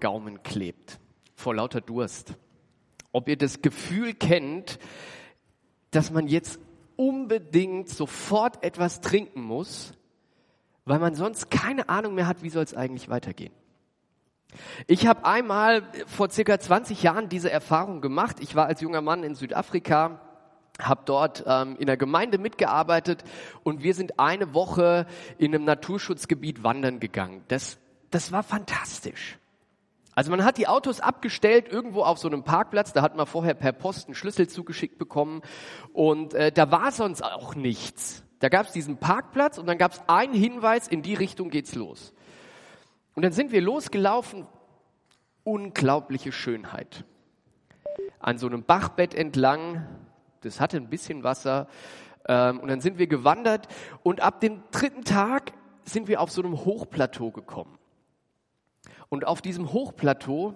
Gaumen klebt, vor lauter Durst. Ob ihr das Gefühl kennt, dass man jetzt unbedingt sofort etwas trinken muss, weil man sonst keine Ahnung mehr hat, wie soll es eigentlich weitergehen. Ich habe einmal vor circa 20 Jahren diese Erfahrung gemacht. Ich war als junger Mann in Südafrika, habe dort ähm, in der Gemeinde mitgearbeitet und wir sind eine Woche in einem Naturschutzgebiet wandern gegangen. Das, das war fantastisch. Also man hat die Autos abgestellt irgendwo auf so einem Parkplatz, da hat man vorher per Post einen Schlüssel zugeschickt bekommen und äh, da war sonst auch nichts. Da gab es diesen Parkplatz und dann gab es einen Hinweis, in die Richtung geht's los. Und dann sind wir losgelaufen, unglaubliche Schönheit. An so einem Bachbett entlang, das hatte ein bisschen Wasser, ähm, und dann sind wir gewandert und ab dem dritten Tag sind wir auf so einem Hochplateau gekommen. Und auf diesem Hochplateau,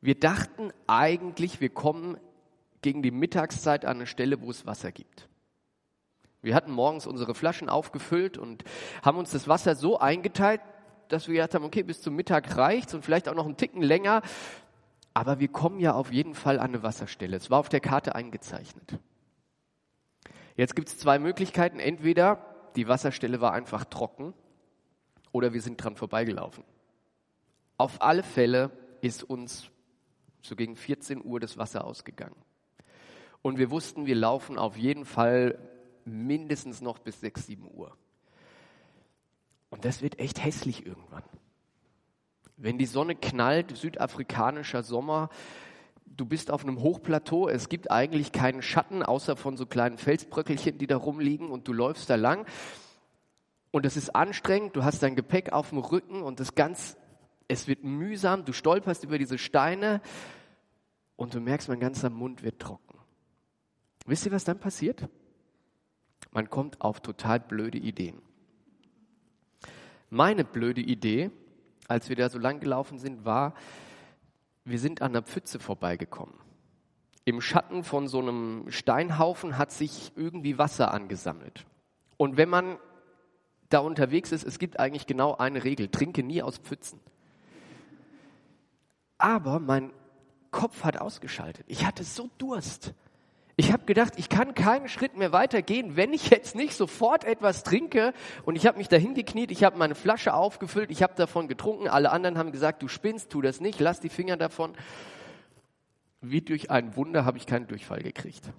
wir dachten eigentlich, wir kommen gegen die Mittagszeit an eine Stelle, wo es Wasser gibt. Wir hatten morgens unsere Flaschen aufgefüllt und haben uns das Wasser so eingeteilt, dass wir gedacht haben, okay, bis zum Mittag reicht's und vielleicht auch noch einen Ticken länger. Aber wir kommen ja auf jeden Fall an eine Wasserstelle. Es war auf der Karte eingezeichnet. Jetzt gibt es zwei Möglichkeiten. Entweder die Wasserstelle war einfach trocken oder wir sind dran vorbeigelaufen. Auf alle Fälle ist uns so gegen 14 Uhr das Wasser ausgegangen. Und wir wussten, wir laufen auf jeden Fall mindestens noch bis 6, 7 Uhr. Und das wird echt hässlich irgendwann. Wenn die Sonne knallt, südafrikanischer Sommer, du bist auf einem Hochplateau, es gibt eigentlich keinen Schatten, außer von so kleinen Felsbröckelchen, die da rumliegen und du läufst da lang. Und es ist anstrengend, du hast dein Gepäck auf dem Rücken und das ganz es wird mühsam, du stolperst über diese Steine und du merkst, mein ganzer Mund wird trocken. Wisst ihr, was dann passiert? Man kommt auf total blöde Ideen. Meine blöde Idee, als wir da so lang gelaufen sind, war, wir sind an der Pfütze vorbeigekommen. Im Schatten von so einem Steinhaufen hat sich irgendwie Wasser angesammelt. Und wenn man da unterwegs ist, es gibt eigentlich genau eine Regel, trinke nie aus Pfützen aber mein Kopf hat ausgeschaltet. Ich hatte so Durst. Ich habe gedacht, ich kann keinen Schritt mehr weitergehen, wenn ich jetzt nicht sofort etwas trinke. Und ich habe mich dahin gekniet, ich habe meine Flasche aufgefüllt, ich habe davon getrunken. Alle anderen haben gesagt, du spinnst, tu das nicht, lass die Finger davon. Wie durch ein Wunder habe ich keinen Durchfall gekriegt.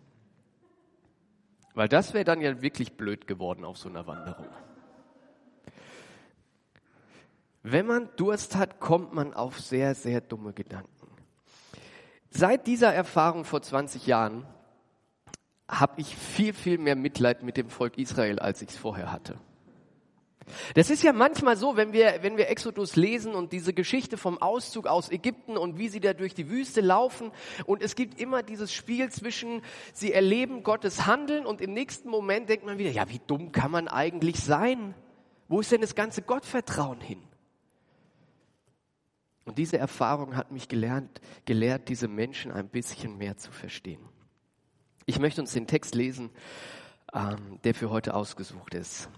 Weil das wäre dann ja wirklich blöd geworden auf so einer Wanderung. Wenn man Durst hat, kommt man auf sehr, sehr dumme Gedanken. Seit dieser Erfahrung vor 20 Jahren habe ich viel, viel mehr Mitleid mit dem Volk Israel, als ich es vorher hatte. Das ist ja manchmal so, wenn wir, wenn wir Exodus lesen und diese Geschichte vom Auszug aus Ägypten und wie sie da durch die Wüste laufen und es gibt immer dieses Spiel zwischen, sie erleben Gottes Handeln und im nächsten Moment denkt man wieder, ja, wie dumm kann man eigentlich sein? Wo ist denn das ganze Gottvertrauen hin? Und diese Erfahrung hat mich gelernt, gelehrt, diese Menschen ein bisschen mehr zu verstehen. Ich möchte uns den Text lesen, ähm, der für heute ausgesucht ist.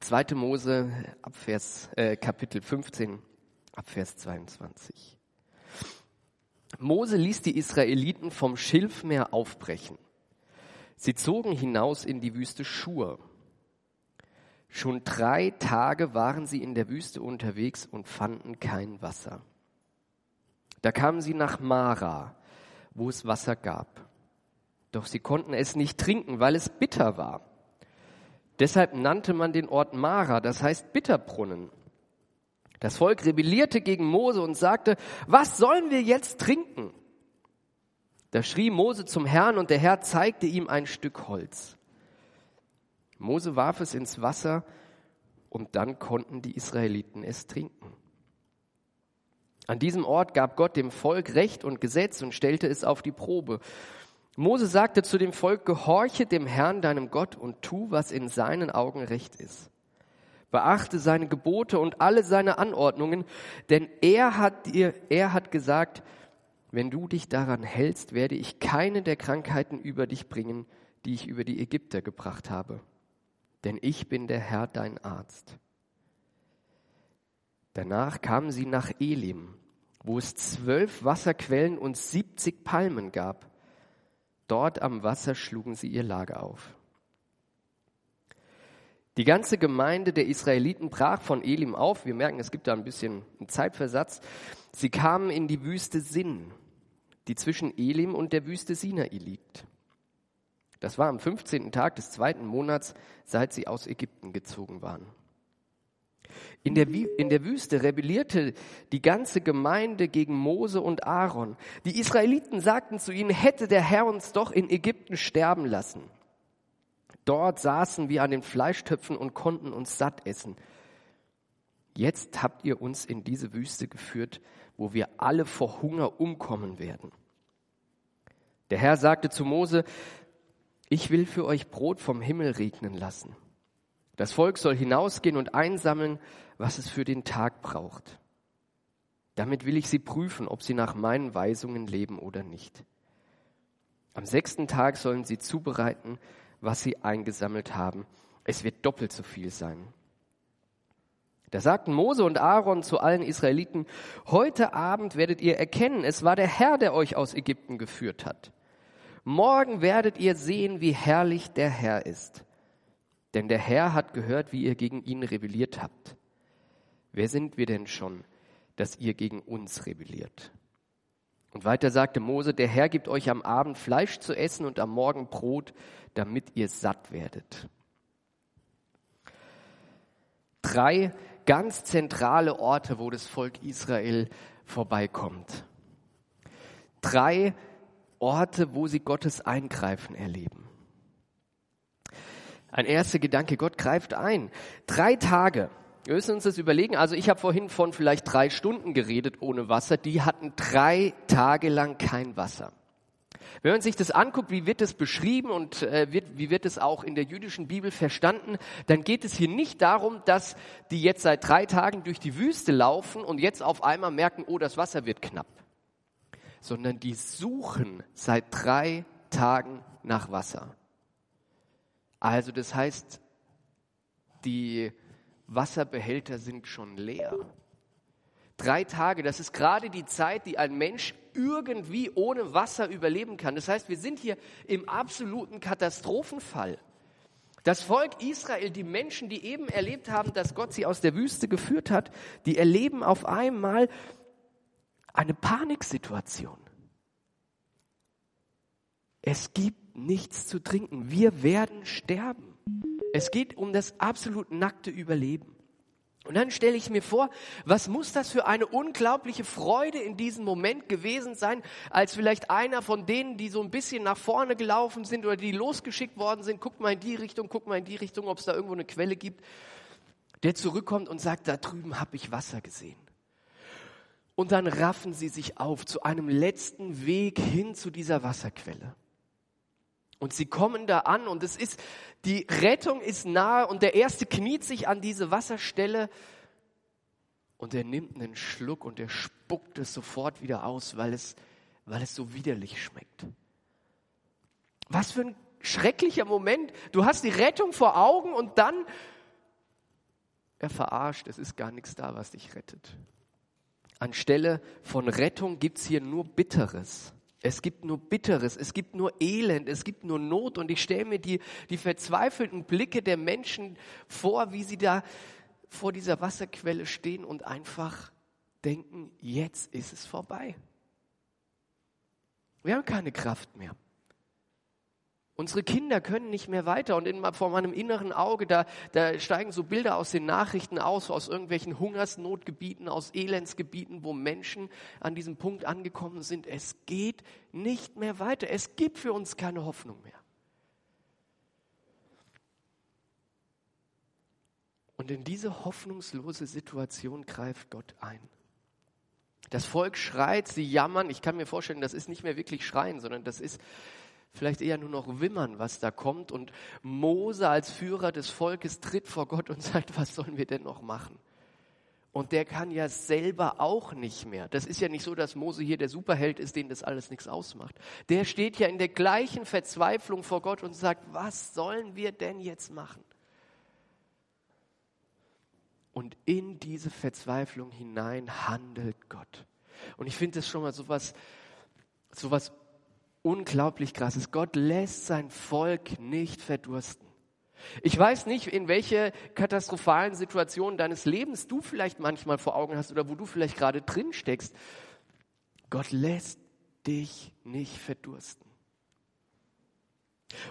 2. Mose, Abvers, äh, Kapitel 15, Abvers 22. Mose ließ die Israeliten vom Schilfmeer aufbrechen. Sie zogen hinaus in die Wüste Schur. Schon drei Tage waren sie in der Wüste unterwegs und fanden kein Wasser. Da kamen sie nach Mara, wo es Wasser gab. Doch sie konnten es nicht trinken, weil es bitter war. Deshalb nannte man den Ort Mara, das heißt Bitterbrunnen. Das Volk rebellierte gegen Mose und sagte, was sollen wir jetzt trinken? Da schrie Mose zum Herrn und der Herr zeigte ihm ein Stück Holz. Mose warf es ins Wasser und dann konnten die Israeliten es trinken. An diesem Ort gab Gott dem Volk Recht und Gesetz und stellte es auf die Probe. Mose sagte zu dem Volk, gehorche dem Herrn, deinem Gott, und tu, was in seinen Augen recht ist. Beachte seine Gebote und alle seine Anordnungen, denn er hat dir, er hat gesagt, wenn du dich daran hältst, werde ich keine der Krankheiten über dich bringen, die ich über die Ägypter gebracht habe. Denn ich bin der Herr, dein Arzt. Danach kamen sie nach Elim wo es zwölf Wasserquellen und siebzig Palmen gab. Dort am Wasser schlugen sie ihr Lager auf. Die ganze Gemeinde der Israeliten brach von Elim auf. Wir merken, es gibt da ein bisschen einen Zeitversatz. Sie kamen in die Wüste Sinn, die zwischen Elim und der Wüste Sinai liegt. Das war am 15. Tag des zweiten Monats, seit sie aus Ägypten gezogen waren. In der, in der Wüste rebellierte die ganze Gemeinde gegen Mose und Aaron. Die Israeliten sagten zu ihnen, hätte der Herr uns doch in Ägypten sterben lassen. Dort saßen wir an den Fleischtöpfen und konnten uns satt essen. Jetzt habt ihr uns in diese Wüste geführt, wo wir alle vor Hunger umkommen werden. Der Herr sagte zu Mose, ich will für euch Brot vom Himmel regnen lassen. Das Volk soll hinausgehen und einsammeln, was es für den Tag braucht. Damit will ich sie prüfen, ob sie nach meinen Weisungen leben oder nicht. Am sechsten Tag sollen sie zubereiten, was sie eingesammelt haben. Es wird doppelt so viel sein. Da sagten Mose und Aaron zu allen Israeliten, heute Abend werdet ihr erkennen, es war der Herr, der euch aus Ägypten geführt hat. Morgen werdet ihr sehen, wie herrlich der Herr ist. Denn der Herr hat gehört, wie ihr gegen ihn rebelliert habt. Wer sind wir denn schon, dass ihr gegen uns rebelliert? Und weiter sagte Mose, der Herr gibt euch am Abend Fleisch zu essen und am Morgen Brot, damit ihr satt werdet. Drei ganz zentrale Orte, wo das Volk Israel vorbeikommt. Drei Orte, wo sie Gottes Eingreifen erleben. Ein erster Gedanke, Gott greift ein. Drei Tage. Wir müssen uns das überlegen. Also ich habe vorhin von vielleicht drei Stunden geredet ohne Wasser. Die hatten drei Tage lang kein Wasser. Wenn man sich das anguckt, wie wird es beschrieben und äh, wird, wie wird es auch in der jüdischen Bibel verstanden, dann geht es hier nicht darum, dass die jetzt seit drei Tagen durch die Wüste laufen und jetzt auf einmal merken, oh, das Wasser wird knapp, sondern die suchen seit drei Tagen nach Wasser. Also das heißt, die Wasserbehälter sind schon leer. Drei Tage, das ist gerade die Zeit, die ein Mensch irgendwie ohne Wasser überleben kann. Das heißt, wir sind hier im absoluten Katastrophenfall. Das Volk Israel, die Menschen, die eben erlebt haben, dass Gott sie aus der Wüste geführt hat, die erleben auf einmal eine Paniksituation. Es gibt nichts zu trinken. Wir werden sterben. Es geht um das absolut nackte Überleben. Und dann stelle ich mir vor, was muss das für eine unglaubliche Freude in diesem Moment gewesen sein, als vielleicht einer von denen, die so ein bisschen nach vorne gelaufen sind oder die losgeschickt worden sind, guckt mal in die Richtung, guckt mal in die Richtung, ob es da irgendwo eine Quelle gibt, der zurückkommt und sagt, da drüben habe ich Wasser gesehen. Und dann raffen sie sich auf zu einem letzten Weg hin zu dieser Wasserquelle. Und sie kommen da an und es ist, die Rettung ist nahe und der Erste kniet sich an diese Wasserstelle und er nimmt einen Schluck und er spuckt es sofort wieder aus, weil es, weil es so widerlich schmeckt. Was für ein schrecklicher Moment. Du hast die Rettung vor Augen und dann, er verarscht, es ist gar nichts da, was dich rettet. Anstelle von Rettung gibt's hier nur Bitteres. Es gibt nur Bitteres, es gibt nur Elend, es gibt nur Not. Und ich stelle mir die, die verzweifelten Blicke der Menschen vor, wie sie da vor dieser Wasserquelle stehen und einfach denken, jetzt ist es vorbei. Wir haben keine Kraft mehr. Unsere Kinder können nicht mehr weiter und in, vor meinem inneren Auge, da, da steigen so Bilder aus den Nachrichten aus, aus irgendwelchen Hungersnotgebieten, aus Elendsgebieten, wo Menschen an diesem Punkt angekommen sind. Es geht nicht mehr weiter. Es gibt für uns keine Hoffnung mehr. Und in diese hoffnungslose Situation greift Gott ein. Das Volk schreit, sie jammern. Ich kann mir vorstellen, das ist nicht mehr wirklich Schreien, sondern das ist vielleicht eher nur noch wimmern, was da kommt. Und Mose als Führer des Volkes tritt vor Gott und sagt, was sollen wir denn noch machen? Und der kann ja selber auch nicht mehr. Das ist ja nicht so, dass Mose hier der Superheld ist, den das alles nichts ausmacht. Der steht ja in der gleichen Verzweiflung vor Gott und sagt, was sollen wir denn jetzt machen? Und in diese Verzweiflung hinein handelt Gott. Und ich finde das schon mal so was, so was unglaublich krasses. Gott lässt sein Volk nicht verdursten. Ich weiß nicht, in welche katastrophalen Situationen deines Lebens du vielleicht manchmal vor Augen hast oder wo du vielleicht gerade drin steckst. Gott lässt dich nicht verdursten.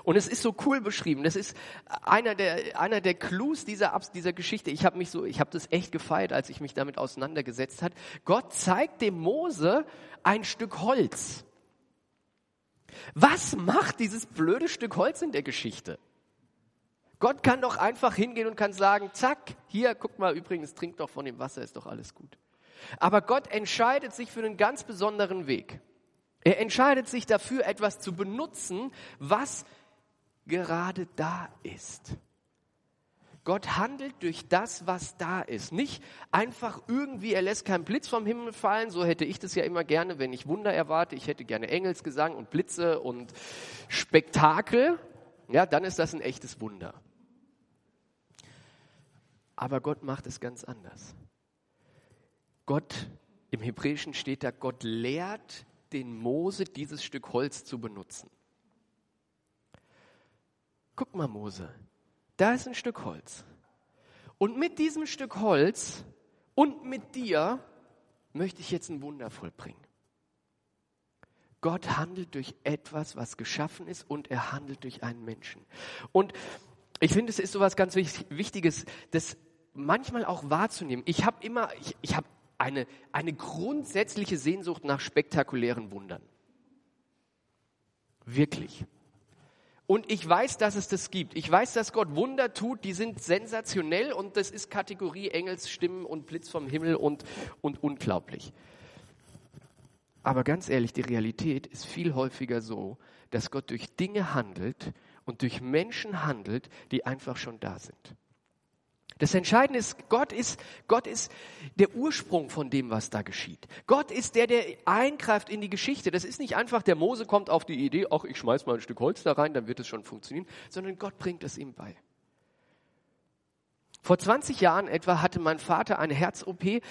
Und es ist so cool beschrieben. Das ist einer der, einer der Clues dieser, dieser Geschichte. Ich habe mich so, ich habe das echt gefeiert, als ich mich damit auseinandergesetzt hat. Gott zeigt dem Mose ein Stück Holz. Was macht dieses blöde Stück Holz in der Geschichte? Gott kann doch einfach hingehen und kann sagen, zack, hier, guck mal, übrigens, trink doch von dem Wasser, ist doch alles gut. Aber Gott entscheidet sich für einen ganz besonderen Weg. Er entscheidet sich dafür, etwas zu benutzen, was gerade da ist. Gott handelt durch das, was da ist. Nicht einfach irgendwie, er lässt keinen Blitz vom Himmel fallen. So hätte ich das ja immer gerne, wenn ich Wunder erwarte. Ich hätte gerne Engelsgesang und Blitze und Spektakel. Ja, dann ist das ein echtes Wunder. Aber Gott macht es ganz anders. Gott, im Hebräischen steht da, Gott lehrt den Mose, dieses Stück Holz zu benutzen. Guck mal, Mose, da ist ein Stück Holz. Und mit diesem Stück Holz und mit dir möchte ich jetzt ein Wunder vollbringen. Gott handelt durch etwas, was geschaffen ist, und er handelt durch einen Menschen. Und ich finde, es ist so was ganz Wichtiges, das manchmal auch wahrzunehmen. Ich habe immer, ich, ich habe eine, eine grundsätzliche Sehnsucht nach spektakulären Wundern. Wirklich. Und ich weiß, dass es das gibt. Ich weiß, dass Gott Wunder tut, die sind sensationell und das ist Kategorie Engelsstimmen und Blitz vom Himmel und, und unglaublich. Aber ganz ehrlich, die Realität ist viel häufiger so, dass Gott durch Dinge handelt und durch Menschen handelt, die einfach schon da sind. Das Entscheidende ist, Gott ist, Gott ist der Ursprung von dem, was da geschieht. Gott ist der, der eingreift in die Geschichte. Das ist nicht einfach, der Mose kommt auf die Idee, ach, ich schmeiß mal ein Stück Holz da rein, dann wird es schon funktionieren, sondern Gott bringt es ihm bei. Vor 20 Jahren etwa hatte mein Vater eine Herz-OP.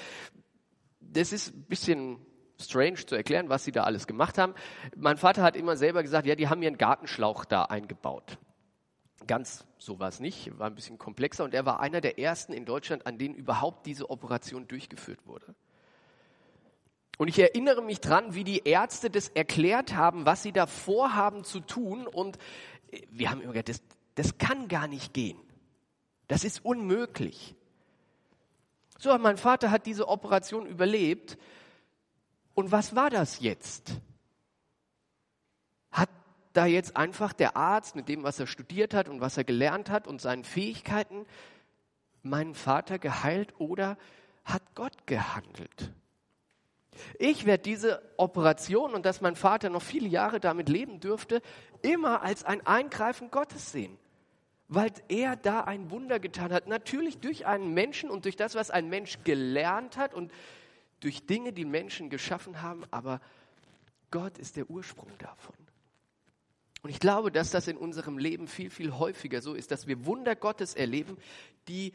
Das ist ein bisschen strange zu erklären, was sie da alles gemacht haben. Mein Vater hat immer selber gesagt, ja, die haben einen Gartenschlauch da eingebaut. Ganz so war es nicht, war ein bisschen komplexer und er war einer der ersten in Deutschland, an denen überhaupt diese Operation durchgeführt wurde. Und ich erinnere mich dran, wie die Ärzte das erklärt haben, was sie da vorhaben zu tun. Und wir haben immer gesagt, das, das kann gar nicht gehen. Das ist unmöglich. So, mein Vater hat diese Operation überlebt. Und was war das jetzt? Da jetzt einfach der Arzt mit dem, was er studiert hat und was er gelernt hat und seinen Fähigkeiten meinen Vater geheilt oder hat Gott gehandelt? Ich werde diese Operation und dass mein Vater noch viele Jahre damit leben dürfte, immer als ein Eingreifen Gottes sehen, weil er da ein Wunder getan hat. Natürlich durch einen Menschen und durch das, was ein Mensch gelernt hat und durch Dinge, die Menschen geschaffen haben, aber Gott ist der Ursprung davon. Und ich glaube, dass das in unserem Leben viel, viel häufiger so ist, dass wir Wunder Gottes erleben, die,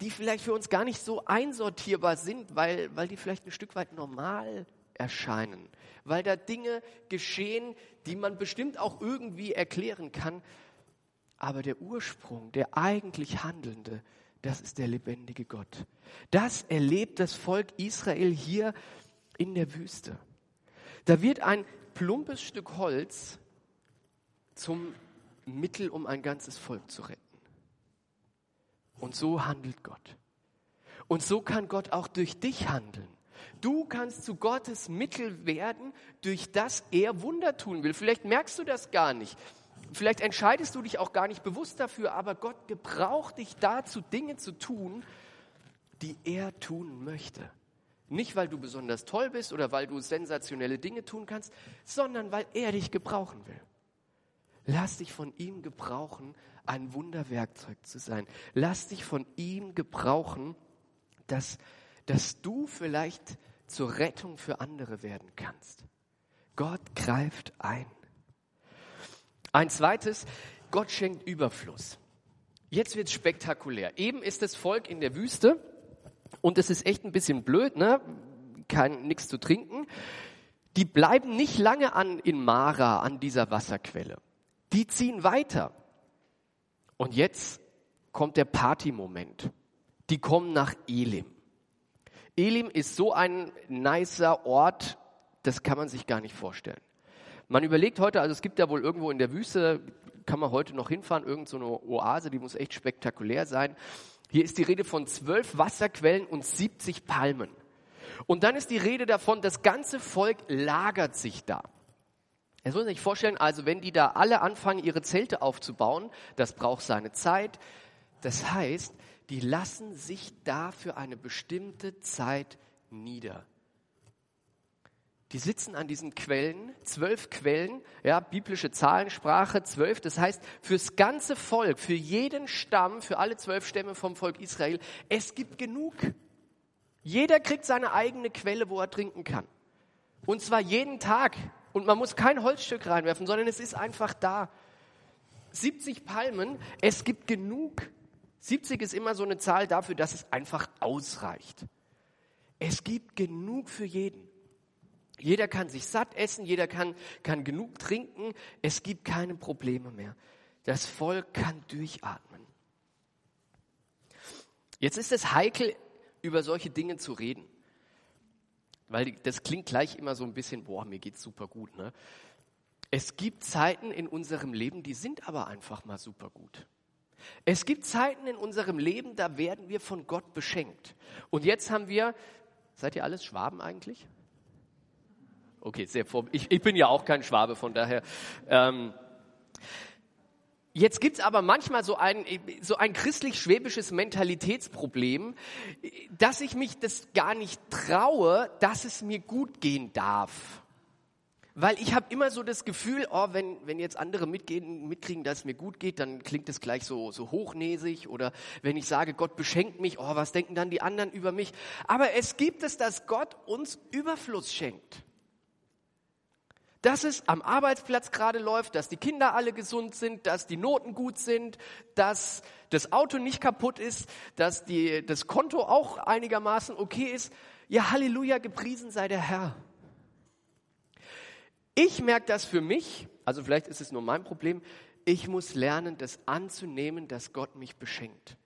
die vielleicht für uns gar nicht so einsortierbar sind, weil, weil die vielleicht ein Stück weit normal erscheinen, weil da Dinge geschehen, die man bestimmt auch irgendwie erklären kann. Aber der Ursprung, der eigentlich Handelnde, das ist der lebendige Gott. Das erlebt das Volk Israel hier in der Wüste. Da wird ein plumpes Stück Holz zum Mittel, um ein ganzes Volk zu retten. Und so handelt Gott. Und so kann Gott auch durch dich handeln. Du kannst zu Gottes Mittel werden, durch das er Wunder tun will. Vielleicht merkst du das gar nicht. Vielleicht entscheidest du dich auch gar nicht bewusst dafür, aber Gott gebraucht dich dazu, Dinge zu tun, die er tun möchte. Nicht, weil du besonders toll bist oder weil du sensationelle Dinge tun kannst, sondern weil er dich gebrauchen will. Lass dich von ihm gebrauchen, ein Wunderwerkzeug zu sein. Lass dich von ihm gebrauchen, dass, dass du vielleicht zur Rettung für andere werden kannst. Gott greift ein. Ein zweites, Gott schenkt Überfluss. Jetzt wird es spektakulär. Eben ist das Volk in der Wüste und es ist echt ein bisschen blöd, ne? kein nichts zu trinken. Die bleiben nicht lange an in Mara an dieser Wasserquelle. Die ziehen weiter. Und jetzt kommt der Partymoment. Die kommen nach Elim. Elim ist so ein nicer Ort, das kann man sich gar nicht vorstellen. Man überlegt heute, also es gibt ja wohl irgendwo in der Wüste, kann man heute noch hinfahren, irgendeine so Oase, die muss echt spektakulär sein. Hier ist die Rede von zwölf Wasserquellen und 70 Palmen. Und dann ist die Rede davon, das ganze Volk lagert sich da. Jetzt muss man sich vorstellen, also wenn die da alle anfangen, ihre Zelte aufzubauen, das braucht seine Zeit. Das heißt, die lassen sich da für eine bestimmte Zeit nieder. Die sitzen an diesen Quellen, zwölf Quellen, ja, biblische Zahlensprache, zwölf. Das heißt, fürs ganze Volk, für jeden Stamm, für alle zwölf Stämme vom Volk Israel, es gibt genug. Jeder kriegt seine eigene Quelle, wo er trinken kann. Und zwar jeden Tag. Und man muss kein Holzstück reinwerfen, sondern es ist einfach da. 70 Palmen, es gibt genug. 70 ist immer so eine Zahl dafür, dass es einfach ausreicht. Es gibt genug für jeden. Jeder kann sich satt essen, jeder kann, kann genug trinken. Es gibt keine Probleme mehr. Das Volk kann durchatmen. Jetzt ist es heikel, über solche Dinge zu reden. Weil das klingt gleich immer so ein bisschen, boah, mir geht's super gut. Ne? Es gibt Zeiten in unserem Leben, die sind aber einfach mal super gut. Es gibt Zeiten in unserem Leben, da werden wir von Gott beschenkt. Und jetzt haben wir, seid ihr alles Schwaben eigentlich? Okay, sehr vor. Ich, ich bin ja auch kein Schwabe, von daher. Ähm, Jetzt gibt's aber manchmal so ein, so ein christlich-schwäbisches Mentalitätsproblem, dass ich mich das gar nicht traue, dass es mir gut gehen darf. Weil ich habe immer so das Gefühl, oh, wenn, wenn jetzt andere mitgehen, mitkriegen, dass es mir gut geht, dann klingt es gleich so, so hochnäsig. Oder wenn ich sage, Gott beschenkt mich, oh, was denken dann die anderen über mich? Aber es gibt es, dass Gott uns Überfluss schenkt dass es am Arbeitsplatz gerade läuft, dass die Kinder alle gesund sind, dass die Noten gut sind, dass das Auto nicht kaputt ist, dass die, das Konto auch einigermaßen okay ist. Ja, Halleluja, gepriesen sei der Herr. Ich merke das für mich, also vielleicht ist es nur mein Problem, ich muss lernen, das anzunehmen, dass Gott mich beschenkt.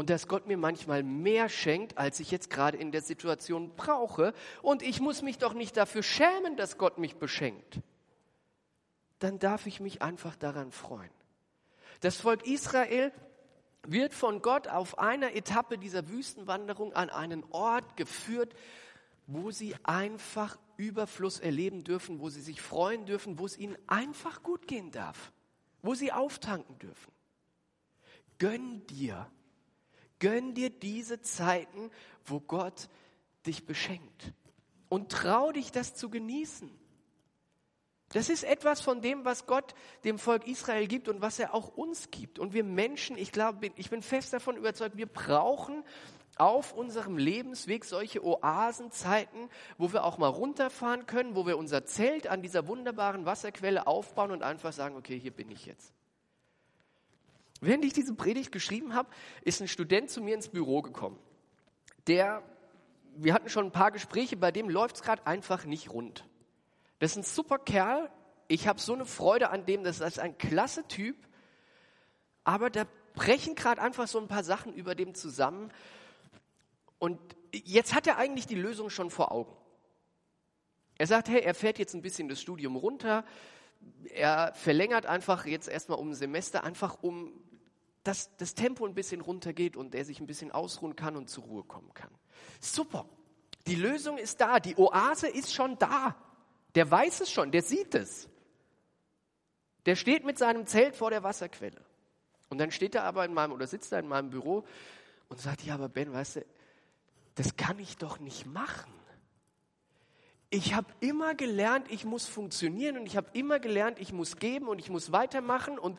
Und dass Gott mir manchmal mehr schenkt, als ich jetzt gerade in der Situation brauche. Und ich muss mich doch nicht dafür schämen, dass Gott mich beschenkt. Dann darf ich mich einfach daran freuen. Das Volk Israel wird von Gott auf einer Etappe dieser Wüstenwanderung an einen Ort geführt, wo sie einfach Überfluss erleben dürfen, wo sie sich freuen dürfen, wo es ihnen einfach gut gehen darf, wo sie auftanken dürfen. Gönn dir Gönn dir diese Zeiten, wo Gott dich beschenkt. Und trau dich, das zu genießen. Das ist etwas von dem, was Gott dem Volk Israel gibt und was er auch uns gibt. Und wir Menschen, ich glaube, ich bin fest davon überzeugt, wir brauchen auf unserem Lebensweg solche Oasenzeiten, wo wir auch mal runterfahren können, wo wir unser Zelt an dieser wunderbaren Wasserquelle aufbauen und einfach sagen, okay, hier bin ich jetzt. Während ich diese Predigt geschrieben habe, ist ein Student zu mir ins Büro gekommen. Der, wir hatten schon ein paar Gespräche, bei dem läuft es gerade einfach nicht rund. Das ist ein super Kerl. Ich habe so eine Freude an dem, das ist ein klasse Typ. Aber da brechen gerade einfach so ein paar Sachen über dem zusammen. Und jetzt hat er eigentlich die Lösung schon vor Augen. Er sagt, hey, er fährt jetzt ein bisschen das Studium runter. Er verlängert einfach jetzt erstmal um ein Semester, einfach um dass das Tempo ein bisschen runtergeht und er sich ein bisschen ausruhen kann und zur Ruhe kommen kann. Super. Die Lösung ist da. Die Oase ist schon da. Der weiß es schon, der sieht es. Der steht mit seinem Zelt vor der Wasserquelle. Und dann steht er aber in meinem oder sitzt er in meinem Büro und sagt, ja, aber Ben, weißt du, das kann ich doch nicht machen. Ich habe immer gelernt, ich muss funktionieren und ich habe immer gelernt, ich muss geben und ich muss weitermachen und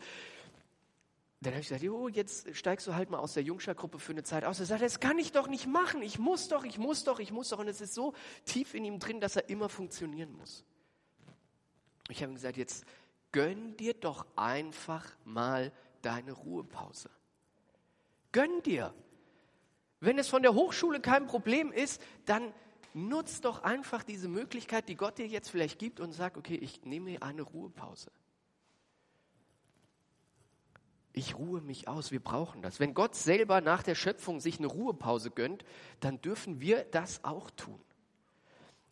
dann habe ich gesagt, jo, jetzt steigst du halt mal aus der Jungscher-Gruppe für eine Zeit aus. Er sagt, das kann ich doch nicht machen. Ich muss doch, ich muss doch, ich muss doch. Und es ist so tief in ihm drin, dass er immer funktionieren muss. Ich habe ihm gesagt, jetzt gönn dir doch einfach mal deine Ruhepause. Gönn dir. Wenn es von der Hochschule kein Problem ist, dann nutz doch einfach diese Möglichkeit, die Gott dir jetzt vielleicht gibt und sag, okay, ich nehme mir eine Ruhepause. Ich ruhe mich aus, wir brauchen das. Wenn Gott selber nach der Schöpfung sich eine Ruhepause gönnt, dann dürfen wir das auch tun.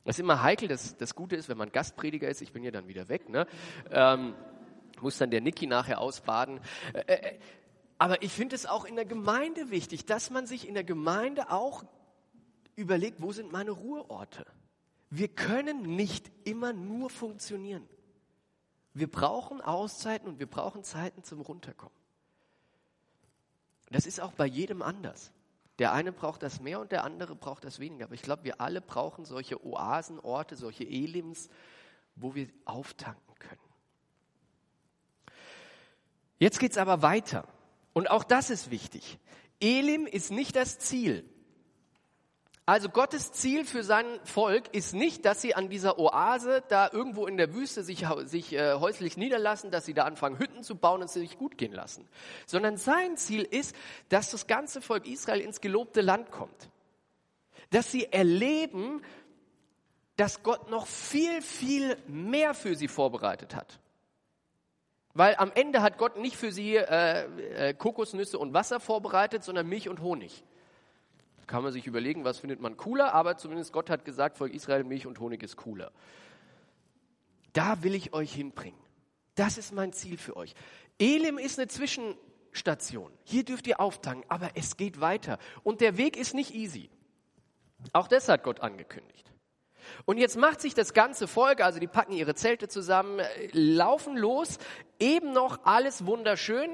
Das ist immer heikel, das, das Gute ist, wenn man Gastprediger ist, ich bin ja dann wieder weg, ne? Ähm, muss dann der Niki nachher ausbaden. Äh, äh, aber ich finde es auch in der Gemeinde wichtig, dass man sich in der Gemeinde auch überlegt, wo sind meine Ruheorte? Wir können nicht immer nur funktionieren. Wir brauchen Auszeiten und wir brauchen Zeiten zum Runterkommen. Das ist auch bei jedem anders. Der eine braucht das mehr und der andere braucht das weniger. Aber ich glaube, wir alle brauchen solche Oasenorte, solche Elims, wo wir auftanken können. Jetzt geht es aber weiter. Und auch das ist wichtig. Elim ist nicht das Ziel. Also Gottes Ziel für sein Volk ist nicht, dass sie an dieser Oase da irgendwo in der Wüste sich, sich äh, häuslich niederlassen, dass sie da anfangen, Hütten zu bauen und sie sich gut gehen lassen. Sondern sein Ziel ist, dass das ganze Volk Israel ins gelobte Land kommt. Dass sie erleben, dass Gott noch viel, viel mehr für sie vorbereitet hat. Weil am Ende hat Gott nicht für sie äh, äh, Kokosnüsse und Wasser vorbereitet, sondern Milch und Honig. Kann man sich überlegen, was findet man cooler, aber zumindest Gott hat gesagt, Volk Israel, Milch und Honig ist cooler. Da will ich euch hinbringen. Das ist mein Ziel für euch. Elim ist eine Zwischenstation. Hier dürft ihr auftanken, aber es geht weiter. Und der Weg ist nicht easy. Auch das hat Gott angekündigt. Und jetzt macht sich das ganze Volk, also die packen ihre Zelte zusammen, laufen los, eben noch alles wunderschön,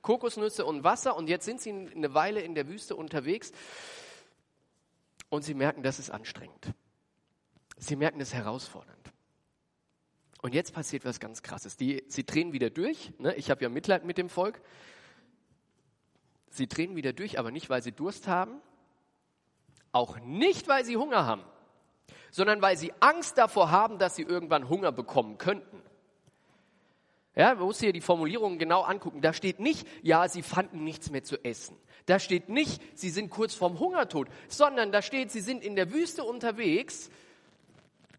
Kokosnüsse und Wasser und jetzt sind sie eine Weile in der Wüste unterwegs und sie merken, das ist anstrengend. Sie merken, das ist herausfordernd. Und jetzt passiert was ganz Krasses. Die, sie drehen wieder durch. Ne? Ich habe ja Mitleid mit dem Volk. Sie drehen wieder durch, aber nicht, weil sie Durst haben, auch nicht, weil sie Hunger haben sondern weil sie Angst davor haben, dass sie irgendwann Hunger bekommen könnten. Ja, man muss hier die Formulierungen genau angucken. Da steht nicht, ja, sie fanden nichts mehr zu essen. Da steht nicht, sie sind kurz vorm Hungertod, sondern da steht, sie sind in der Wüste unterwegs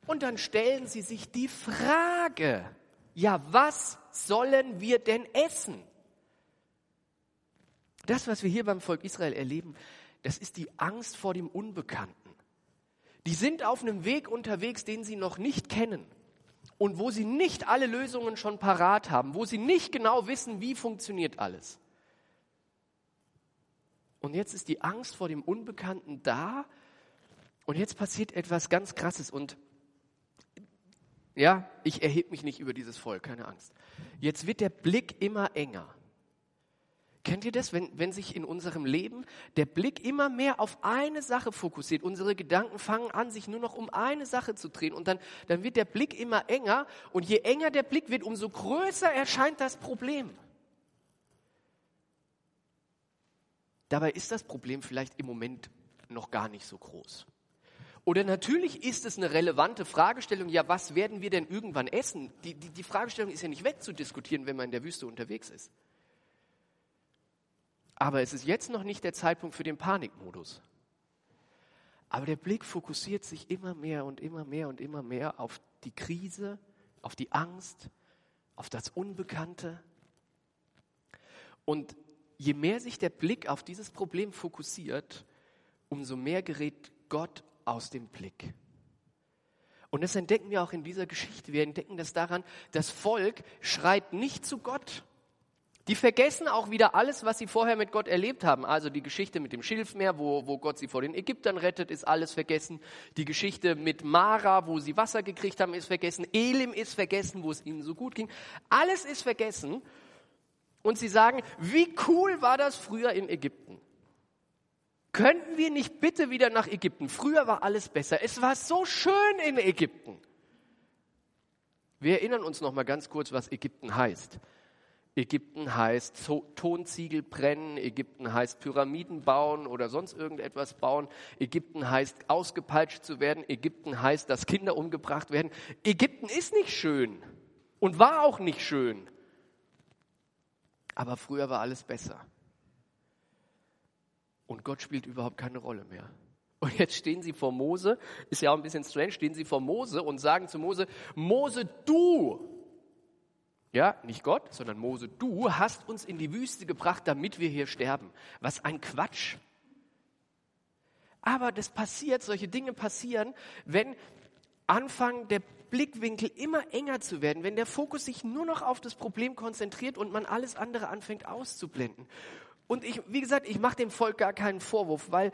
und dann stellen sie sich die Frage, ja, was sollen wir denn essen? Das, was wir hier beim Volk Israel erleben, das ist die Angst vor dem Unbekannten. Die sind auf einem Weg unterwegs, den sie noch nicht kennen und wo sie nicht alle Lösungen schon parat haben, wo sie nicht genau wissen, wie funktioniert alles. Und jetzt ist die Angst vor dem Unbekannten da und jetzt passiert etwas ganz Krasses und ja, ich erhebe mich nicht über dieses Volk, keine Angst. Jetzt wird der Blick immer enger. Kennt ihr das, wenn, wenn sich in unserem Leben der Blick immer mehr auf eine Sache fokussiert? Unsere Gedanken fangen an, sich nur noch um eine Sache zu drehen und dann, dann wird der Blick immer enger und je enger der Blick wird, umso größer erscheint das Problem. Dabei ist das Problem vielleicht im Moment noch gar nicht so groß. Oder natürlich ist es eine relevante Fragestellung, ja, was werden wir denn irgendwann essen? Die, die, die Fragestellung ist ja nicht wegzudiskutieren, wenn man in der Wüste unterwegs ist. Aber es ist jetzt noch nicht der Zeitpunkt für den Panikmodus. Aber der Blick fokussiert sich immer mehr und immer mehr und immer mehr auf die Krise, auf die Angst, auf das Unbekannte. Und je mehr sich der Blick auf dieses Problem fokussiert, umso mehr gerät Gott aus dem Blick. Und das entdecken wir auch in dieser Geschichte. Wir entdecken das daran, das Volk schreit nicht zu Gott, die vergessen auch wieder alles, was sie vorher mit Gott erlebt haben. Also die Geschichte mit dem Schilfmeer, wo, wo Gott sie vor den Ägyptern rettet, ist alles vergessen. Die Geschichte mit Mara, wo sie Wasser gekriegt haben, ist vergessen. Elim ist vergessen, wo es ihnen so gut ging. Alles ist vergessen. Und sie sagen, wie cool war das früher in Ägypten? Könnten wir nicht bitte wieder nach Ägypten? Früher war alles besser. Es war so schön in Ägypten. Wir erinnern uns noch mal ganz kurz, was Ägypten heißt. Ägypten heißt Tonziegel brennen, Ägypten heißt Pyramiden bauen oder sonst irgendetwas bauen, Ägypten heißt ausgepeitscht zu werden, Ägypten heißt, dass Kinder umgebracht werden. Ägypten ist nicht schön und war auch nicht schön. Aber früher war alles besser. Und Gott spielt überhaupt keine Rolle mehr. Und jetzt stehen sie vor Mose, ist ja auch ein bisschen strange, stehen sie vor Mose und sagen zu Mose, Mose, du, ja, nicht Gott, sondern Mose, du hast uns in die Wüste gebracht, damit wir hier sterben. Was ein Quatsch. Aber das passiert, solche Dinge passieren, wenn anfangen der Blickwinkel immer enger zu werden, wenn der Fokus sich nur noch auf das Problem konzentriert und man alles andere anfängt auszublenden. Und ich, wie gesagt, ich mache dem Volk gar keinen Vorwurf, weil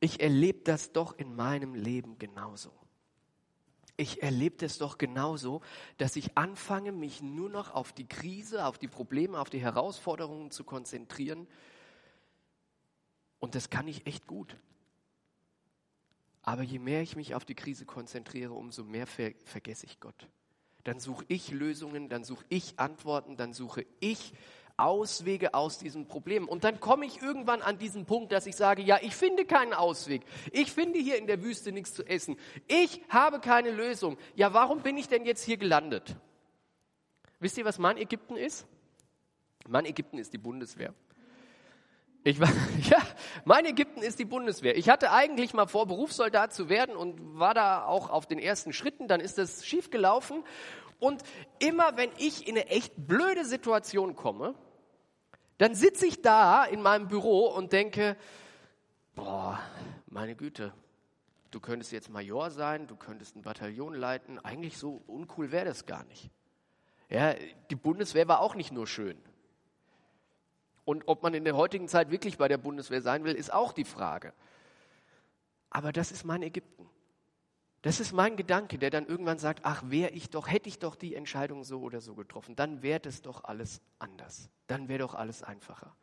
ich erlebe das doch in meinem Leben genauso. Ich erlebe das doch genauso, dass ich anfange, mich nur noch auf die Krise, auf die Probleme, auf die Herausforderungen zu konzentrieren. Und das kann ich echt gut. Aber je mehr ich mich auf die Krise konzentriere, umso mehr ver vergesse ich Gott. Dann suche ich Lösungen, dann suche ich Antworten, dann suche ich Auswege aus diesem Problem. Und dann komme ich irgendwann an diesen Punkt, dass ich sage, ja, ich finde keinen Ausweg. Ich finde hier in der Wüste nichts zu essen. Ich habe keine Lösung. Ja, warum bin ich denn jetzt hier gelandet? Wisst ihr, was mein Ägypten ist? Mein Ägypten ist die Bundeswehr. Ich war, ja, mein Ägypten ist die Bundeswehr. Ich hatte eigentlich mal vor, Berufssoldat zu werden und war da auch auf den ersten Schritten. Dann ist das schief gelaufen. Und immer wenn ich in eine echt blöde Situation komme, dann sitze ich da in meinem Büro und denke, boah, meine Güte, du könntest jetzt Major sein, du könntest ein Bataillon leiten. Eigentlich so uncool wäre das gar nicht. Ja, die Bundeswehr war auch nicht nur schön. Und ob man in der heutigen Zeit wirklich bei der Bundeswehr sein will, ist auch die Frage. Aber das ist mein Ägypten. Das ist mein Gedanke, der dann irgendwann sagt, ach, wäre ich doch, hätte ich doch die Entscheidung so oder so getroffen, dann wäre das doch alles anders. Dann wäre doch alles einfacher.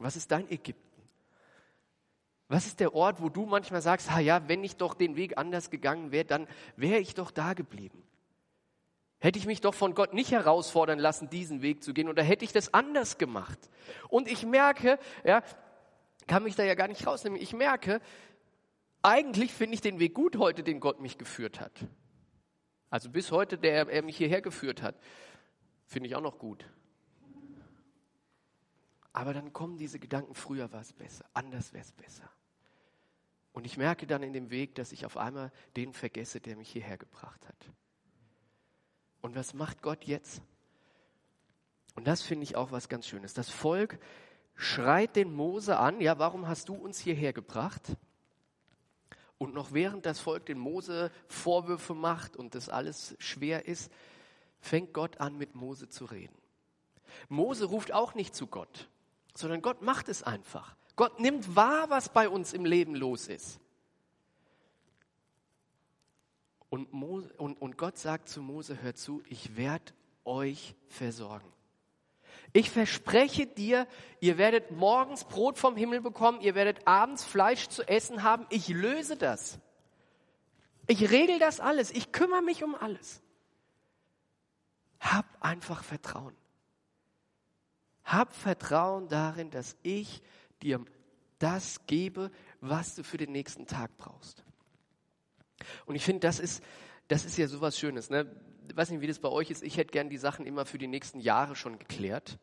Was ist dein Ägypten? Was ist der Ort, wo du manchmal sagst, ha ja, wenn ich doch den Weg anders gegangen wäre, dann wäre ich doch da geblieben. Hätte ich mich doch von Gott nicht herausfordern lassen, diesen Weg zu gehen, oder hätte ich das anders gemacht? Und ich merke, ja, kann mich da ja gar nicht rausnehmen. Ich merke, eigentlich finde ich den Weg gut heute, den Gott mich geführt hat. Also bis heute, der er mich hierher geführt hat, finde ich auch noch gut. Aber dann kommen diese Gedanken, früher war es besser, anders wäre es besser. Und ich merke dann in dem Weg, dass ich auf einmal den vergesse, der mich hierher gebracht hat. Und was macht Gott jetzt? Und das finde ich auch was ganz Schönes. Das Volk schreit den Mose an, ja, warum hast du uns hierher gebracht? Und noch während das Volk den Mose Vorwürfe macht und das alles schwer ist, fängt Gott an, mit Mose zu reden. Mose ruft auch nicht zu Gott, sondern Gott macht es einfach. Gott nimmt wahr, was bei uns im Leben los ist. Und, Mose, und, und Gott sagt zu Mose, hör zu, ich werde euch versorgen. Ich verspreche dir, ihr werdet morgens Brot vom Himmel bekommen, ihr werdet abends Fleisch zu essen haben. Ich löse das. Ich regel das alles. Ich kümmere mich um alles. Hab einfach Vertrauen. Hab Vertrauen darin, dass ich dir das gebe, was du für den nächsten Tag brauchst. Und ich finde, das ist, das ist ja sowas Schönes. Ne? Weiß nicht, wie das bei euch ist. Ich hätte gern die Sachen immer für die nächsten Jahre schon geklärt.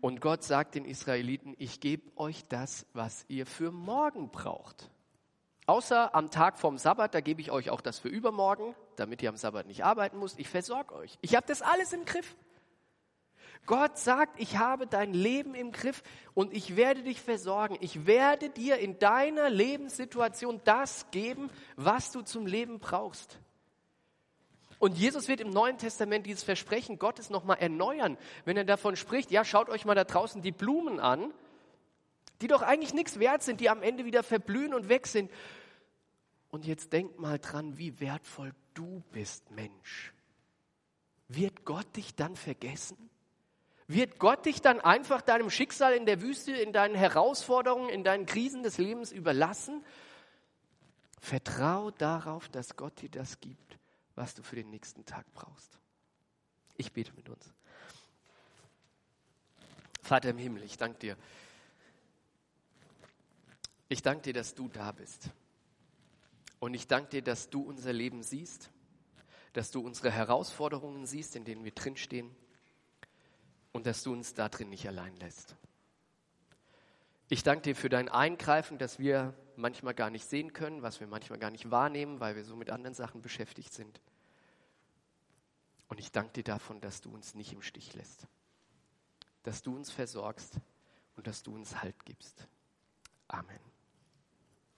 Und Gott sagt den Israeliten, ich gebe euch das, was ihr für morgen braucht. Außer am Tag vom Sabbat, da gebe ich euch auch das für übermorgen, damit ihr am Sabbat nicht arbeiten müsst. Ich versorge euch. Ich habe das alles im Griff. Gott sagt, ich habe dein Leben im Griff und ich werde dich versorgen. Ich werde dir in deiner Lebenssituation das geben, was du zum Leben brauchst. Und Jesus wird im Neuen Testament dieses Versprechen Gottes nochmal erneuern, wenn er davon spricht, ja, schaut euch mal da draußen die Blumen an, die doch eigentlich nichts wert sind, die am Ende wieder verblühen und weg sind. Und jetzt denk mal dran, wie wertvoll du bist, Mensch. Wird Gott dich dann vergessen? Wird Gott dich dann einfach deinem Schicksal in der Wüste, in deinen Herausforderungen, in deinen Krisen des Lebens überlassen? Vertrau darauf, dass Gott dir das gibt, was du für den nächsten Tag brauchst. Ich bete mit uns. Vater im Himmel, ich danke dir. Ich danke dir, dass du da bist. Und ich danke dir, dass du unser Leben siehst, dass du unsere Herausforderungen siehst, in denen wir drinstehen und dass du uns da drin nicht allein lässt. Ich danke dir für dein Eingreifen, dass wir manchmal gar nicht sehen können, was wir manchmal gar nicht wahrnehmen, weil wir so mit anderen Sachen beschäftigt sind. Und ich danke dir davon, dass du uns nicht im Stich lässt, dass du uns versorgst und dass du uns Halt gibst. Amen.